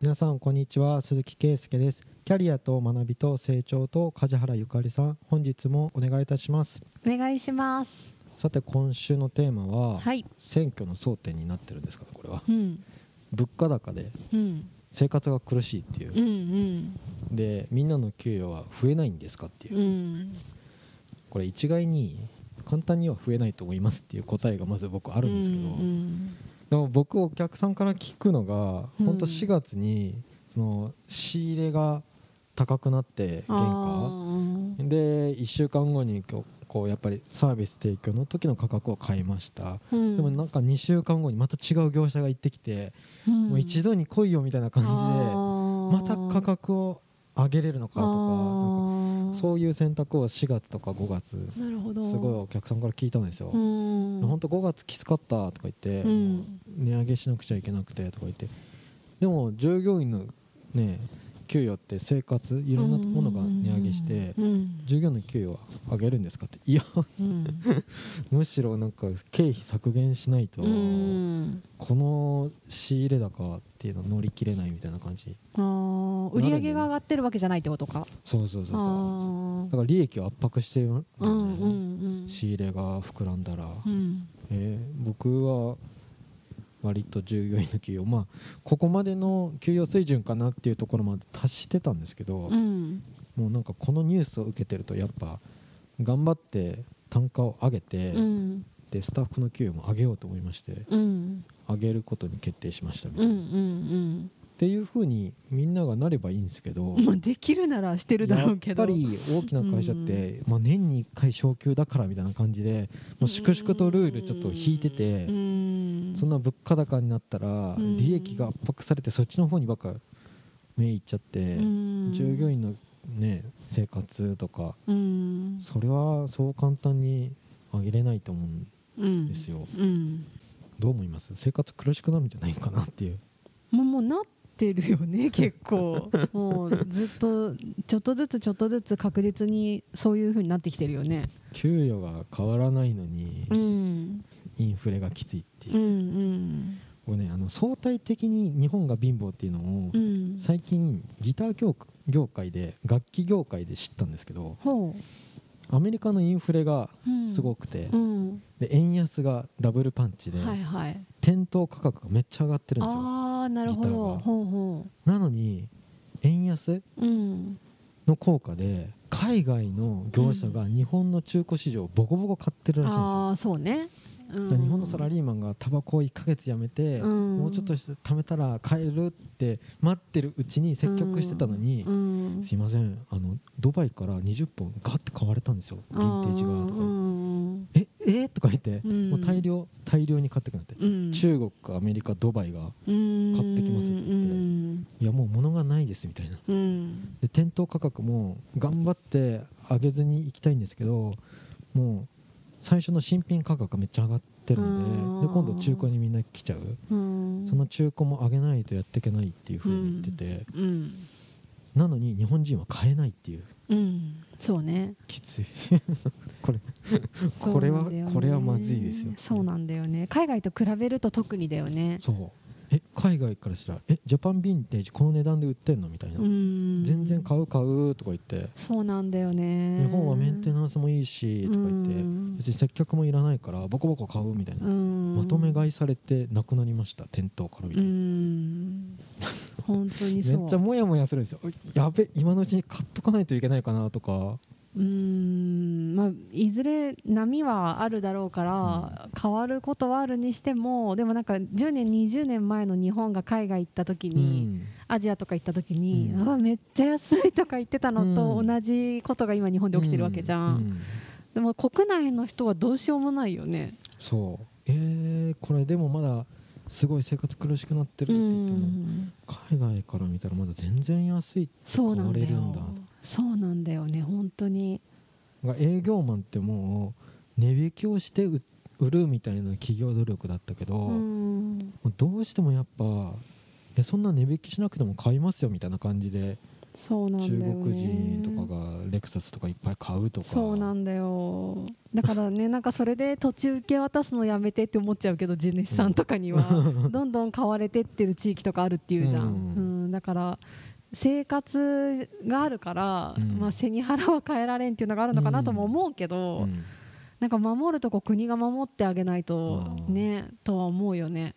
皆さんこんにちは鈴木圭介です。キャリアと学びと成長と梶原ゆかりさん本日もお願いいたします。お願いします。さて今週のテーマは、はい。選挙の争点になってるんですかねこれは。うん。物価高でうん。生活が苦しいっていう。うんうん。でみんなの給与は増えないんですかっていう。うん。これ一概に簡単には増えないと思いますっていう答えがまず僕あるんですけど、うんでも僕お客さんから聞くのがうん。本当4月にその仕入れが高くなって原価。で1週間後にこうやっぱりサービス提供の時の価格を変えました、うん。でもなんか2週間後にまた違う業者が行ってきて、うん。もう一度に来いよみたいな感じでまた価格を上げれるのかとかそういう選択を4月とか5月なるほど。すごいお客さんから聞いたんですよ、うん。本当5月きつかったとか言って、うん。値上げしなくちゃいけなくてとか言って。でも従業員のね給与って生活いろんなものが値上げしてうん。従業員の給与は上げるんですかって。いやうん。むしろなんか経費削減しないとうん。この仕入れ高っていうの乗り切れないみたいな感じ。あー。売り上げが上がってるわけじゃないってことか。そうそうそうあそう。ー。だから利益を圧迫してるね、うんうんうん。仕入れが膨らんだら、うん。えー僕は割と従業員の給与まあここまでの給与水準かなっていうところまで達してたんですけど、うんもうなんかこのニュースを受けてるとやっぱ頑張って単価を上げて、うん。でスタッフの給与も上げようと思いましてうん。上げることに決定しましたみたいな、うんうんっていうふうにみんながなればいいんですけど、うんまあできるならしてるだろうけど。やっぱり大きな会社って、まあ、年に1回昇給だからみたいな感じでもう粛々とルールちょっと引いてて、うん。そんな物価高になったらん。利益が圧迫されてそっちの方にばっか目いっちゃって、うん。従業員の、ね、生活とか。うん。それはそう簡単に上げれないと思うんうんですよ、うん。どう思います？生活苦しくなるんじゃないかなっていう。もうもうなってるよね 結構。もうずっとちょっとずつちょっとずつ確実にそういう風になってきてるよね。給与が変わらないのにうん。インフレがきついっていう。う、んこれねあの相対的に日本が貧乏っていうのをうん。うん最近ギター業界業界で楽器業界で知ったんですけどほアメリカのインフレがう、うん、すごくて、うん。で円安がダブルパンチで、はいはい。店頭価格がめっちゃ上がってるんですよああなるほギターが。どなのに円安ううん。の効果で海外の業者が日本の中古市場をボコボコ買ってるらしいんですよ。ああそうね、日本のサラリーマンがタバコを1ヶ月やめて、うん。もうちょっとして貯めたら買えるって待ってるうちに積極してたのに、うん。すいません。あのドバイから20本ガッて買われたんですよ。ヴィンテージがとか、うん。ええー？とか言って、うん。もう大量大量に買ってくなって、うん。中国かアメリカドバイが買買ってきますって言っていやもう物がないですみたいな。うん。で店頭価格も頑張って上げずに行きたいんですけどもう最初の新品価格がめっちゃ上がってるのでで今度中古にみんな来ちゃう。うん。その中古も上げないとやっていけないっていうふうに言ってて、うん。なのに日本人は買えないっていう。うん。そうね。きつい。これこれは、ねこれはまずいですよ。そうなんだよね。海外と比べると特にだよね。そうえ海外からしたらえジャパンヴィンテージこの値段で売ってんの？みたいな、うん。全然買う買うとか言って。そうなんだよね。日本はメンテナンスもいいしとか言って。うん。別に接客もいらないからボコボコ買うみたいな、うん。まとめ買いされてなくなりました店頭からみたういな、ん。本当にそう。めっちゃモヤモヤするんですよ。やべ今のうちに買っとかないといけないかなとか。うん。まあいずれ波はあるだろうから、変わることはあるにしてもでもなんか10年20年前の日本が海外行った時うに、ん。アジアとか行った時に、うん。あめっちゃ安いとか言ってたのとうん。同じことが今日本で起きてるわけじゃん、ううでも国内の人はどうしようもないよね。そう。えー、これでもまだすごい生活苦しくなってるうって言っても、ん。海外から見たらまだ全然安いって買そうなんだ。よわれるんだそうなんだよね本当に。が営業マンってもう値引きをして売売るみたいな企業努力だったけど、うん。どうしてもやっぱえそんな値引きしなくても買いますよみたいな感じでそうなんだ中よね。国人とかがレクサスとかいっぱい買うとか。そうなんだよ。だからね なんかそれで土地受け渡すのやめてって思っちゃうけど地主さんとかには。どんどん買われてってる地域とかあるっていうじゃん、うん。うん、だだから生活があるから、うん。まあ、背に腹は変えられんっていうのがあるのかなとも思うけうど、んなんか守るとこ国が守ってあげないとねとは思うよね。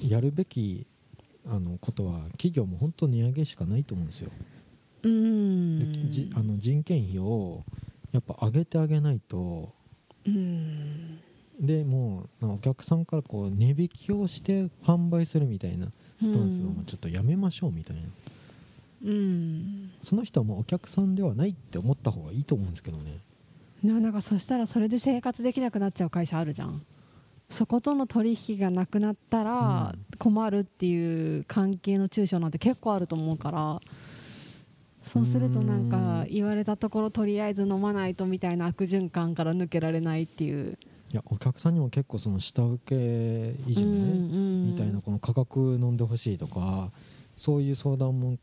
やるべきあのことは企業も本当値上げしかないと思うんですよ、うでんじあの人件費をやっぱ上げてあげないと。うん。でもうお客さんからこう値引きをして販売するみたいなスタンスをもうちょっとやめましょうみたいな、うん。その人はもうお客さんではないって思った方がいいと思うんですけどねでもなんかそしたらそれで生活できなくなっちゃう会社あるじゃん。そことの取引がなくなったらうん。困るっていう関係の中小なんて結構あると思うから。そうするとなんか言われたところとりあえず飲まないとみたいな悪循環から抜けられないっていう。いやお客さんにも結構その下請けいじめみみたいなこの価格飲んでほしいとかそういう相談も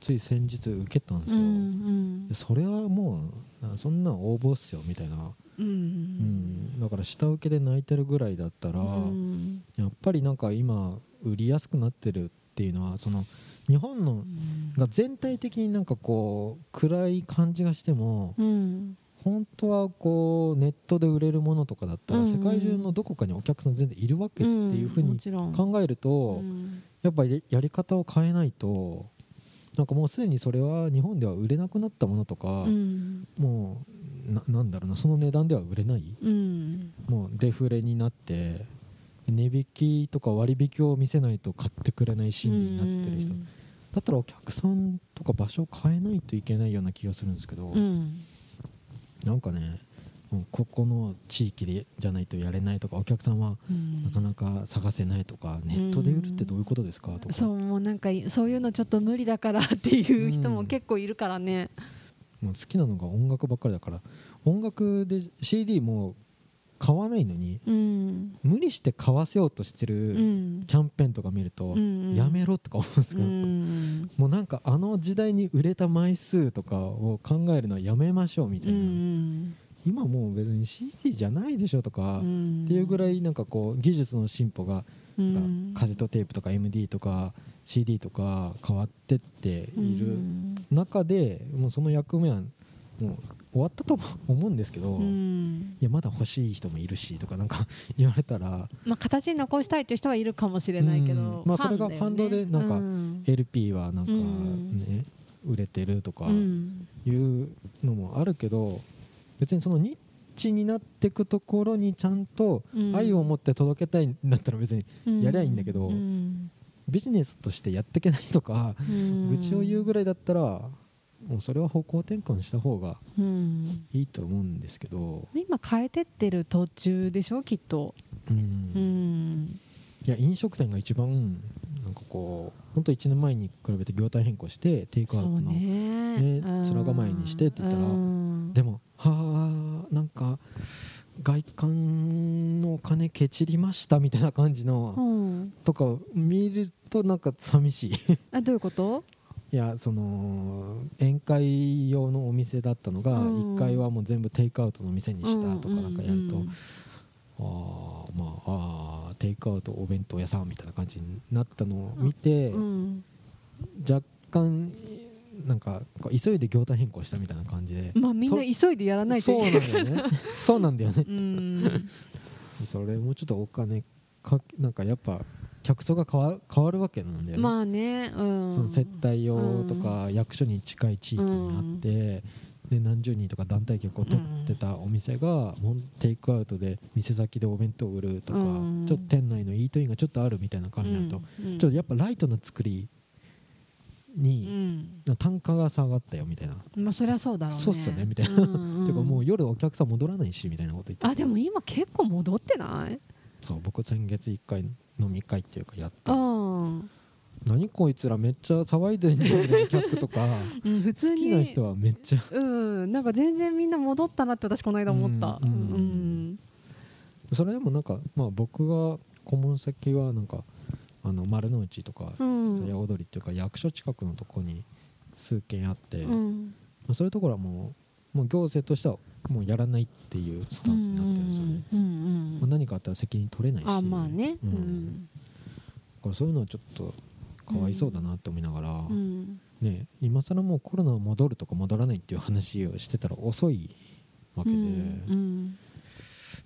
つい先日受けたんですうよ、ん。でそれはもうなそんなん応募っすよみたいな、うんううん。ん、だから下請けで泣いてるぐらいだったら、うん。やっぱりなんか今売りやすくなってるっていうのはその日本のが全体的になんかこう暗い感じがしてもうん本当はこうネットで売れるものとかだったらうん。世界中のどこかにお客さん全然いるわけっていうふうに考えるとうん。やっぱりやり方を変えないとなんかもうすでにそれは日本では売れなくなったものとかうん。もうななんだろうなその値段では売れない。うん。もうデフレになって値引きとか割引を見せないと買ってくれない心理になってる人。だったらお客さんとか場所を変えないといけないような気がするんですけど、うん。なんかねここの地域でじゃないとやれないとかお客さんはうん。なかなか探せないとか、ネットで売るってどういうことですか？とか。そうもうなんかそういうのちょっと無理だからっていう人も結構いるからね、もう好きなのが音楽ばっかりだから音楽で CD も買わないのにうん。無理して買わせようとしてうるん。キャンペーンとか見ると、うんやめろとか思うんですうけど、んもうなんかあの時代に売れた枚数とかを考えるのはやめましょうみたういな、ん今もう別に CD じゃないでしょとか、っっていうぐらいなんかこう技術の進歩が、うん。カセットテープとか MD とか CD とか変わってっている中でもうその役目はもう終わったと思うんですけど、ういんやまだ欲しい人もいるしとかなんか 言われたらまあ、形に残したいという人はいるかもしれないけど、うん。まあそれがファンだよね。反動でなんかうん。LP はなんかうん。ね、売れてるとかうん。いうのもあるけど別にそのニッチになっていくところにちゃんとうん。愛を持って届けたいんだったら別にやりゃいいんだけどうん。ビジネスとしてやっていけないとかうん。愚痴を言うぐらいだったらもうそれは方向転換した方がうん。いいと思うんですけど、今変えてってる途中でしょきっと。うん。うん。いや飲食店が一番なんかこう本当1年前に比べて業態変更してテイクアウトの、ね。ね面構えにしてって言ったらうん。でもはあなんか外観のお金ケチりましたみたいな感じの、うん。とか見るとなんか寂しい。あどういうこと？いやその宴会用のお店だったのがうん。1階はもう全部テイクアウトの店にしたとかなんかやると、うんああまああーテイクアウトお弁当屋さんみたいな感じになったのを見て、うん。若干なんか急いで業態変更したみたいな感じで、まあみんな急いでやらないとそういけない。なんだよね。そうなんだよね。うん。それもちょっとお金かなんかやっぱ客層が変わ変わるわけなんだよね、まあねうん。その接待用とか役所に近い地域にあって、で何十人とか団体客を取ってたお店が、もうテイクアウトで店先でお弁当を売るとか、うん。ちょっと店内のイートインがちょっとあるみたいな感じになると、うん。ちょっとやっぱライトな作りうに、ん。単価が下がったよみたいな、まあそりゃそうだろうね。そうっすよねみたいな。うんてかもう夜お客さん戻らないしみたいなこと言ってあでも今結構戻ってない？そう僕先月1回飲み会っていうかやったうんん何こいつらめっちゃ騒いでんじゃん客とか。うん普通好にきな人はめっちゃ。うんなんか全然みんな戻ったなって私この間思った。うん。うん。それでもなんか、まあ、僕が顧問先はなんかあの丸の内とかうん。蔦屋踊りっていうか役所近くのとこに数軒あって、まうん。あ、そういうところはもうもう行政としてはもうやらないっていうスタンスになってるんですよね、うんうんまあ、何かあったら責任取れないし。あまあね。ううん。んだからそういうのはちょっとかわいそうだなって思いながら、うん。ね、今更もうコロナ戻るとか戻らないっていう話をしてたら遅いわけで、うん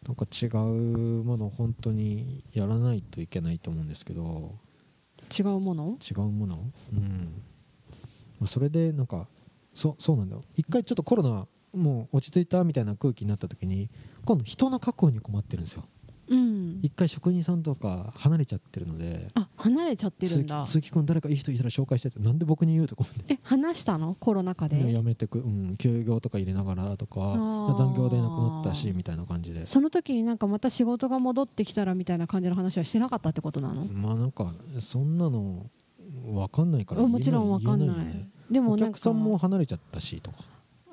なんか違うものを本当にやらないといけないと思うんですけど。違うもの？違うもの？うん。まあそれでなんかそそうなんだよ。一回ちょっとコロナもう落ち着いたみたいな空気になった時に今度人の確保に困ってるんですよ。うん一回職人さんとか離れちゃってるのであ離れちゃってるんだ。鈴木君誰かいい人いたら紹介してってなんで僕に言うとかえ話したの？コロナ禍で？やめてく、うん、休業とか入れながらとかー。残業でなくなったしみたいな感じで。その時になんかまた仕事が戻ってきたらみたいな感じの話はしてなかったってことなの？まあなんかそんなの分かんないからあもちろんわかんない。ねでもお客さんも離れちゃったしとか、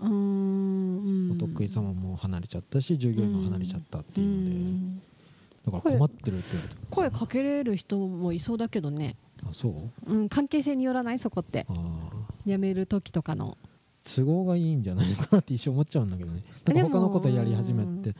うーん。お得意様も離れちゃったし従業員も離れちゃったっていうので、うんだから困ってるって言われて声かけれる人もいそうだけどね、あそう？うん、関係性によらないそこって。辞める時とかの。都合がいいんじゃないのかなって一瞬思っちゃうんだけどね。なんか他のことやり始めて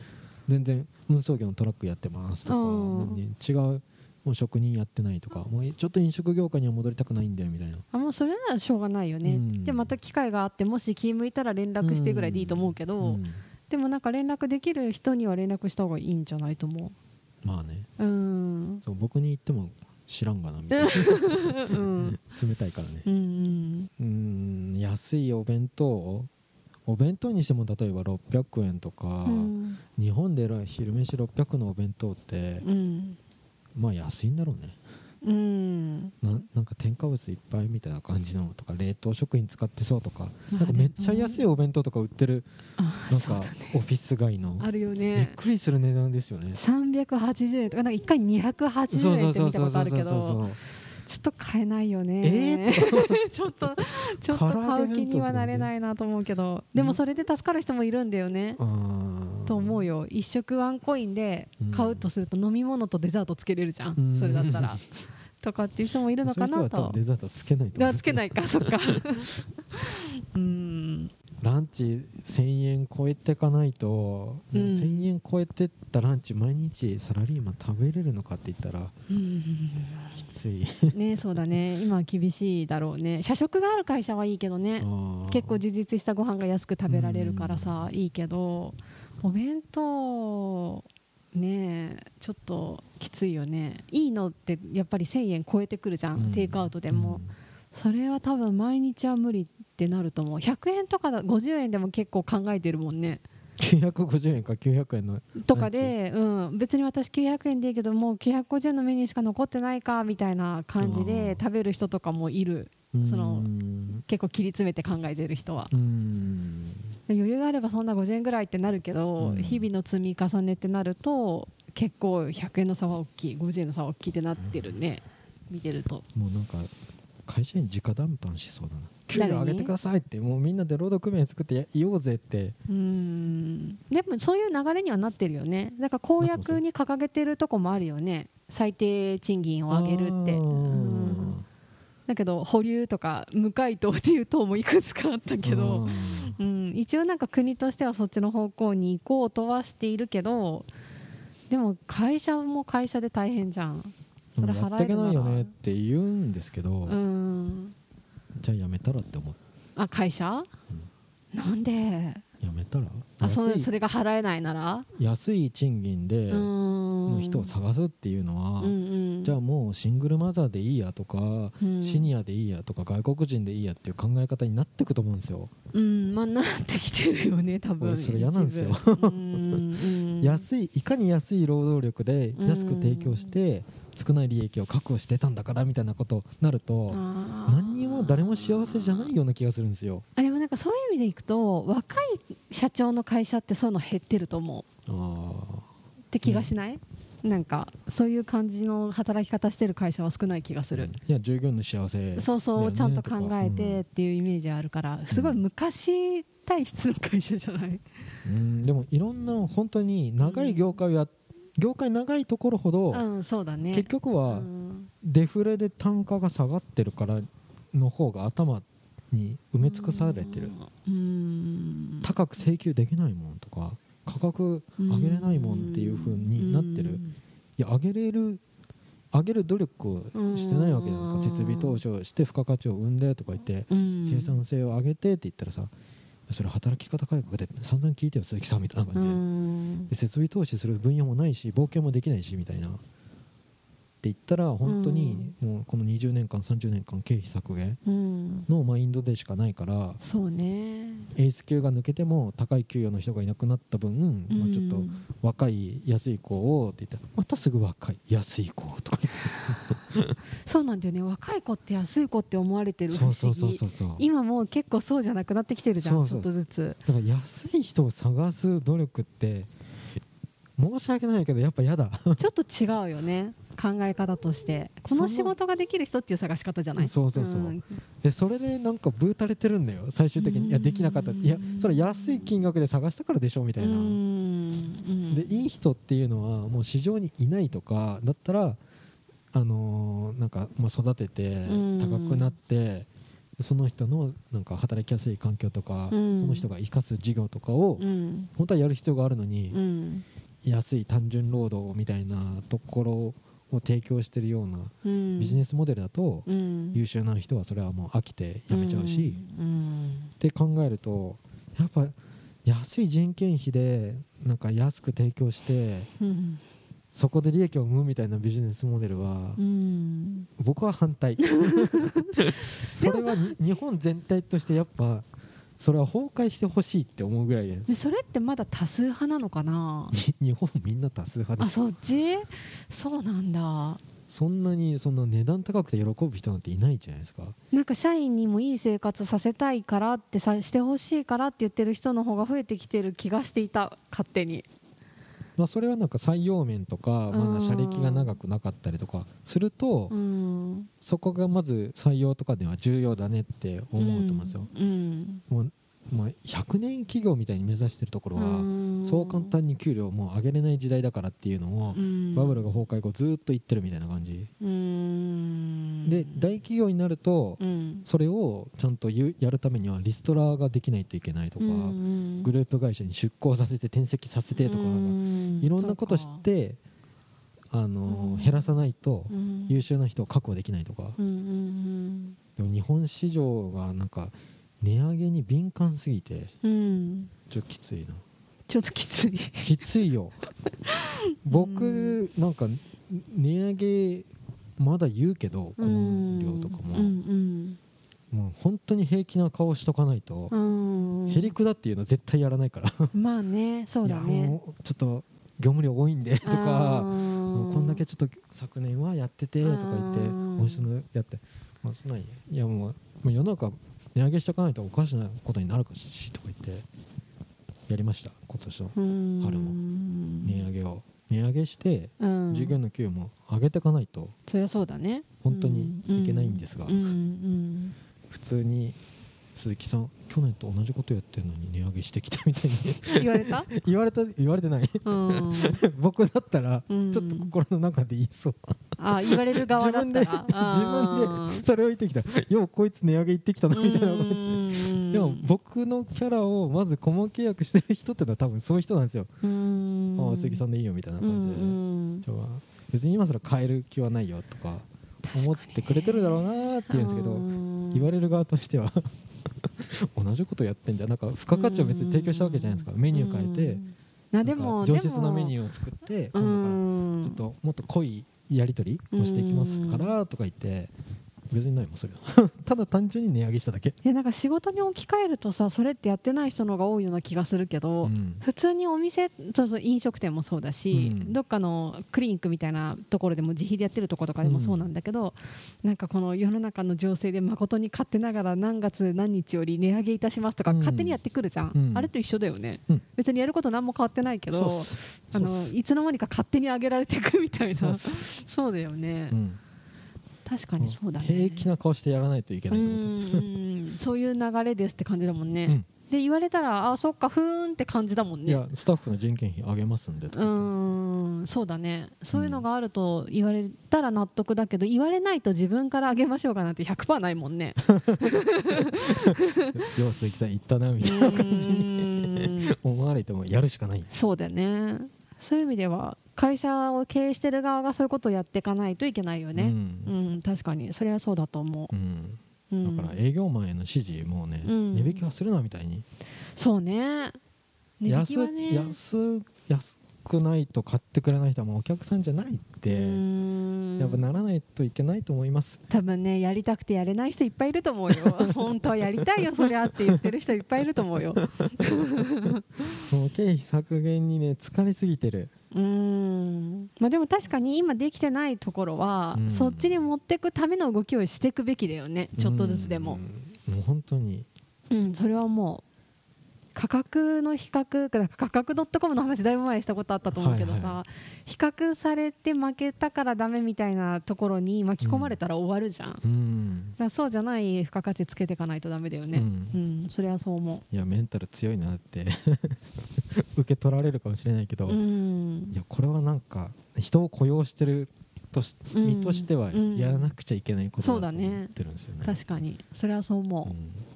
全然運送業のトラックやってますとかうん違うもう職人やってないとかもうちょっと飲食業界には戻りたくないんだよみたいな。あもうそれならしょうがないよね、うん。でまた機会があってもし気向いたら連絡してぐらいでいいと思うけど、うん。でもなんか連絡できる人には連絡した方がいいんじゃないと思まあね。ううん。そう僕に言っても知らんがなみたいな。うん。冷たいからね。うん。うん。安いお弁当お弁当にしても例えば600円とか、うん。日本で昼飯600のお弁当って、うん。まあ安いんだろうねうん。ななんか添加物いっぱいみたいな感じのとか冷凍食品使ってそうとかあなんかめっちゃ安いお弁当とか売ってるあなんかオフィス街の。あるよびっねくりする値段ですよね。380円とかなんか1回280円って見たことあるけどちょっと買えないよね、え？ちょっと ちょっと買う気にはなれないなと思うけど。でもそれで助かる人もいるんだよね。と思うよ。1食ワンコインで買うとすると飲み物とデザートつけれるじゃん。それだったら とかっていう人もいるのかなと。分デザートつけないとつけないか そっか。うん。ランチ1000円超えてかないと、うん1000円超えてったランチ毎日サラリーマン食べれるのかって言ったらうん。きつい。ねそうだね。今は厳しいだろうね。社食がある会社はいいけどね。結構充実したご飯が安く食べられるからさいいけど。お弁当ねえちょっときついよね。いいのってやっぱり1000円超えてくるじゃん、うん。テイクアウトでも、それは多分毎日は無理ってなると思う。100円とかだ50円でも結構考えてるもんね950円か900円のとかで、うん、別に私900円でいいけどもう950円のメニューしか残ってないかみたいな感じで食べる人とかもいる。そのうん結構切り詰めて考えてる人は。余裕があればそんな50円ぐらいってなるけど、うん。日々の積み重ねってなると結構100円の差は大きい50円の差は大きいってなってるね。見てると。もうなんか会社に直談判しそうだな給料上げてくださいってもうみんなで労働組合作ってや言おうぜって。うーん。でもそういう流れにはなってるよね。だから公約に掲げてるとこもあるよね。最低賃金を上げるって。うん。だけど保留とか無回答っていう党もいくつかあったけど、うん、一応なんか国としてはそっちの方向に行こうとはしているけどでも会社も会社で大変じゃん。それやっていけ払えるなら。ないよねって言うんですけど、うんじゃあやめたらって思う。あ会社、なんで？やめたら？あそ安い。それが払えないなら？安い賃金でのの人を探すっていうのは、うんうん、じゃあもうシングルマザーでいいやとか、うん。シニアでいいやとか外国人でいいやっていう考え方になってくと思うんですよ、うん。まあなってきてるよね多分。俺それ嫌なんですよ。安いいかに安い労働力で安く提供して少ない利益を確保してたんだからみたいなことになると何にも誰も幸せじゃないような気がするんですよ。あでもなんかそういう意味でいくと若い社長の会社ってそういうの減ってると思う。あって気がしない、なんかそういう感じの働き方してる会社は少ない気がすある、いや従業員の幸せそうそう、ちゃんと考えてっていうイメージあるからすごい昔体質の会社じゃない、うん。うんでもいろんな本当に長い業界をや業界長いところほど、うん、そうだね。結局はうん。デフレで単価が下がってるからの方が頭に埋め尽くされてる。うん。高く請求できないもんとか価格上げれないもんっていう風になってる。いや上げれる上げる努力をしてないわけじゃないか。うん。設備投資をして付加価値を生んでとか言ってうん。生産性を上げてって言ったらさそれ働き方改革で散々聞いてよ鈴木さんみたいなう感じで設備投資する分野もないし冒険もできないしみたいなって言ったら本当にもうこの20年間30年間経費削減うん。のマインドでしかないからそうね。エース級が抜けても高い給与の人がいなくなった分、まあ、ちょっとうん若い安い子をって言ったらまたすぐ若い安い子とか そうなんだよね。若い子って安い子って思われてるそうそうそうそうそう。今もう結構そうじゃなくなってきてるじゃんちょっとずつ。だから安い人を探す努力って申し訳ないけどやっぱ嫌だ。ちょっと違うよね考え方としてこの仕事ができる人っていう探し方じゃない？そうそう。そうん。でそれでなんかブーたれてるんだよ。最終的に。いやできなかった。いやそれ安い金額で探したからでしょみたいな。うん。でいい人っていうのはもう市場にいないとかだったらあのーなんかまあ育ててうん。高くなってその人のなんか働きやすい環境とかそうん。の人が生かす事業とかをうん。本当はやる必要があるのにうん。安い単純労働みたいなところを提供してるようなうん。ビジネスモデルだとうん。優秀な人はそれはもう飽きて辞めちゃうし。うん。って考えるとやっぱ安い人件費でなんか安く提供してうん。そこで利益を生むみたいなビジネスモデルはうん。僕は反対。それはに日本全体としてやっぱそれは崩壊してほしいって思うぐらいででそれってまだ多数派なのかな？に日本みんな多数派です。あそっちそうなんだ。そんなにそんな値段高くて喜ぶ人なんていないじゃないですか。なんか社員にもいい生活させたいからってさしてほしいからって言ってる人の方が増えてきてる気がしていた勝手にまあ、それはなんか採用面とか、まうん。だ社歴が長くなかったりとかすると、うん。そこがまず採用とかでは重要だねって思うと思うんですよ、うん。もうまあ、100年企業みたいに目指してるところは、うん。そう簡単に給料もう上げれない時代だからっていうのを、うん。バブルが崩壊後ずっと言ってるみたいな感じ、うん。で大企業になると、うん。それをちゃんとやるためにはリストラができないといけないとか、うんグループ会社に出向させて転籍させてとか、うんいろんなこと知ってあの、うん。減らさないとうん。優秀な人を確保できないとか、でも日本市場がなんか値上げに敏感すぎてうん。うんちょっときついな。ちょっときつい。きついよ。僕なんか値上げまだ言うけどこの量とかも、うん。もう本当に平気な顔しとかないとう、ん。うんへりくだっていうの絶対やらないから。まあねそうだいやねもうちょっと業務量多いんでとかもうこんだけちちょっと昨年はやっててとか言ってうんもう一度やって、まあ、そんなんいやもうもう世の中値上げしとかないとおかしなことになるかしとか言ってやりました。今年の春も。値上げを。値上げしてうん。従業員の給与も上げていかないと。そりゃそうだね。本当にいけないんですが。普通に鈴木さん去年と同じことやってるのに値上げしてきたみたいに。うん言われた？言われた言われてない。うん。僕だったらうん。ちょっと心の中で言いそうあ言われる側だったら自分でそれを言ってきた。ようこいつ値上げ言ってきたなみたいな。感じででも僕のキャラをまず顧問契約してる人ってのは多分そういう人なんですよ、うん。ああ鈴木さんでいいよみたいな感じで、別に今更変える気はないよとか思ってくれてるだろうなーって言うんですけど言われる側としては 同じことやってんじゃん。なんか付加価値を別に提供したわけじゃないですか。メニュー変えてなでも上質なメニュューを作ってー今度からちょっともっと濃いやり取りをしていきますからとか言って別にないもんそれは。ただ単純に値上げしただけ、いやなんか仕事に置き換えるとさそれってやってない人の方が多いような気がするけど、うん。普通にお店そうそう飲食店もそうだし、うん。どっかのクリニックみたいなところでも自費でやってるところとかでもそうなんだけど、なんかこの世の中の情勢で誠に勝手ながら何月何日より値上げいたしますとかうん。勝手にやってくるじゃん、うん。あれと一緒だよね、うん。別にやること何も変わってないけどあのいつの間にか勝手に上げられていくみたいな。そう だよね、うん確かにそうだね。平気な顔してやらないといけないと思って。うんうん そういう流れですって感じだもんね、うん。で言われたらあそっかふーんって感じだもんね。いやスタッフの人件費上げますんでとうん。そうだね。そういうのがあると言われたら納得だけど言われないと自分からあげましょうかなんて100%ないもんね。よう鈴木さん言ったなみたいな感じに 思われてもやるしかない。そうだよねそういう意味では会社を経営してる側がそういうことをやっていかないといけないよね、うん。うん確かに。それはそうだと思う。ん。う、うん、だから営業マンへの指示もね、うん。値引きはするなみたいに。そうね。値引きはね。安安安くないと買ってくれない人はもうお客さんじゃないって、うん。やっぱならないといけないと思います。多分ねやりたくてやれない人いっぱいいると思うよ。本当はやりたいよそりゃって言ってる人いっぱいいると思うよ。もう経費削減にね疲れすぎてる。うん。まあでも確かに今できてないところは、うん。そっちに持っていくための動きをしていくべきだよね。ちょっとずつでも。うん。もう本当に。うん、それはもう価格の比較だから価格 .com の話だいぶ前にしたことあったと思うけどさ、はいは比較されて負けたからダメみたいなところに巻き込まれたら終わるじゃん、うん。らそうじゃない付加価値つけていかないとダメだよね。ううん。ん、それはそう思いやメンタル強いなって。受け取られるかもしれないけど、ううん。いやこれはなんか人を雇用してるとしうん。身としてはうんやらなくちゃいけないことだねだと思ってるんですよね。確かに。それはそう思うん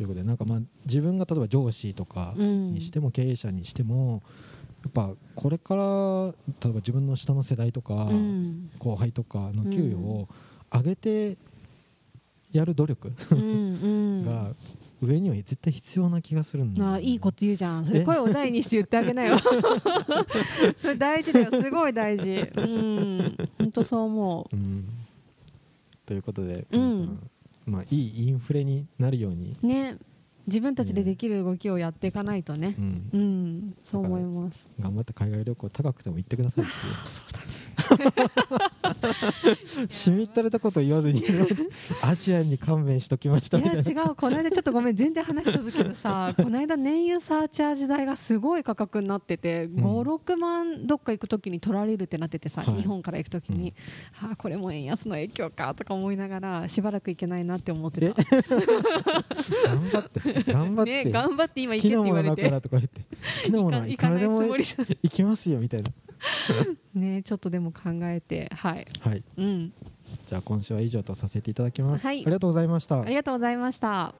ということでなんかまあ自分が例えば上司とかにしても経営者にしてもやっぱこれから例えば自分の下の世代とかうん。後輩とかの給与を上げてやる努力が上には絶対必要な気がするんだよね。あいいこと言うじゃん。それえ声を大にして言ってあげなよ。それ大事だよ。すごい大事。うん。本当そう思う。ん。ということで、うん。皆さんまあ、いいインフレになるように、うね自分たちでできる動きをやっていかないとね。うん。うん。そう思います。頑張って海外旅行高くても行ってくださいっていう。そうだね しみったれたこと言わずに アジアに勘弁しときましたみたいな。違う。この間ちょっとごめん全然話飛ぶけどさ この間燃油サーチャージ代がすごい価格になっててん。56万どっか行く時に取られるってなっててさ、はい。日本から行く時に、はあこれも円安の影響かとか思いながらしばらく行けないなって思ってた。頑張って頑張って、ね頑張って今行けって言われ好きなものだかてらとか言って。好きなものはいくらでも行かないつもり行きますよみたいな ねちょっとでも考えてはい。はい。うん。じゃあ今週は以上とさせていただきます、はい。ありがとうございました。ありがとうございました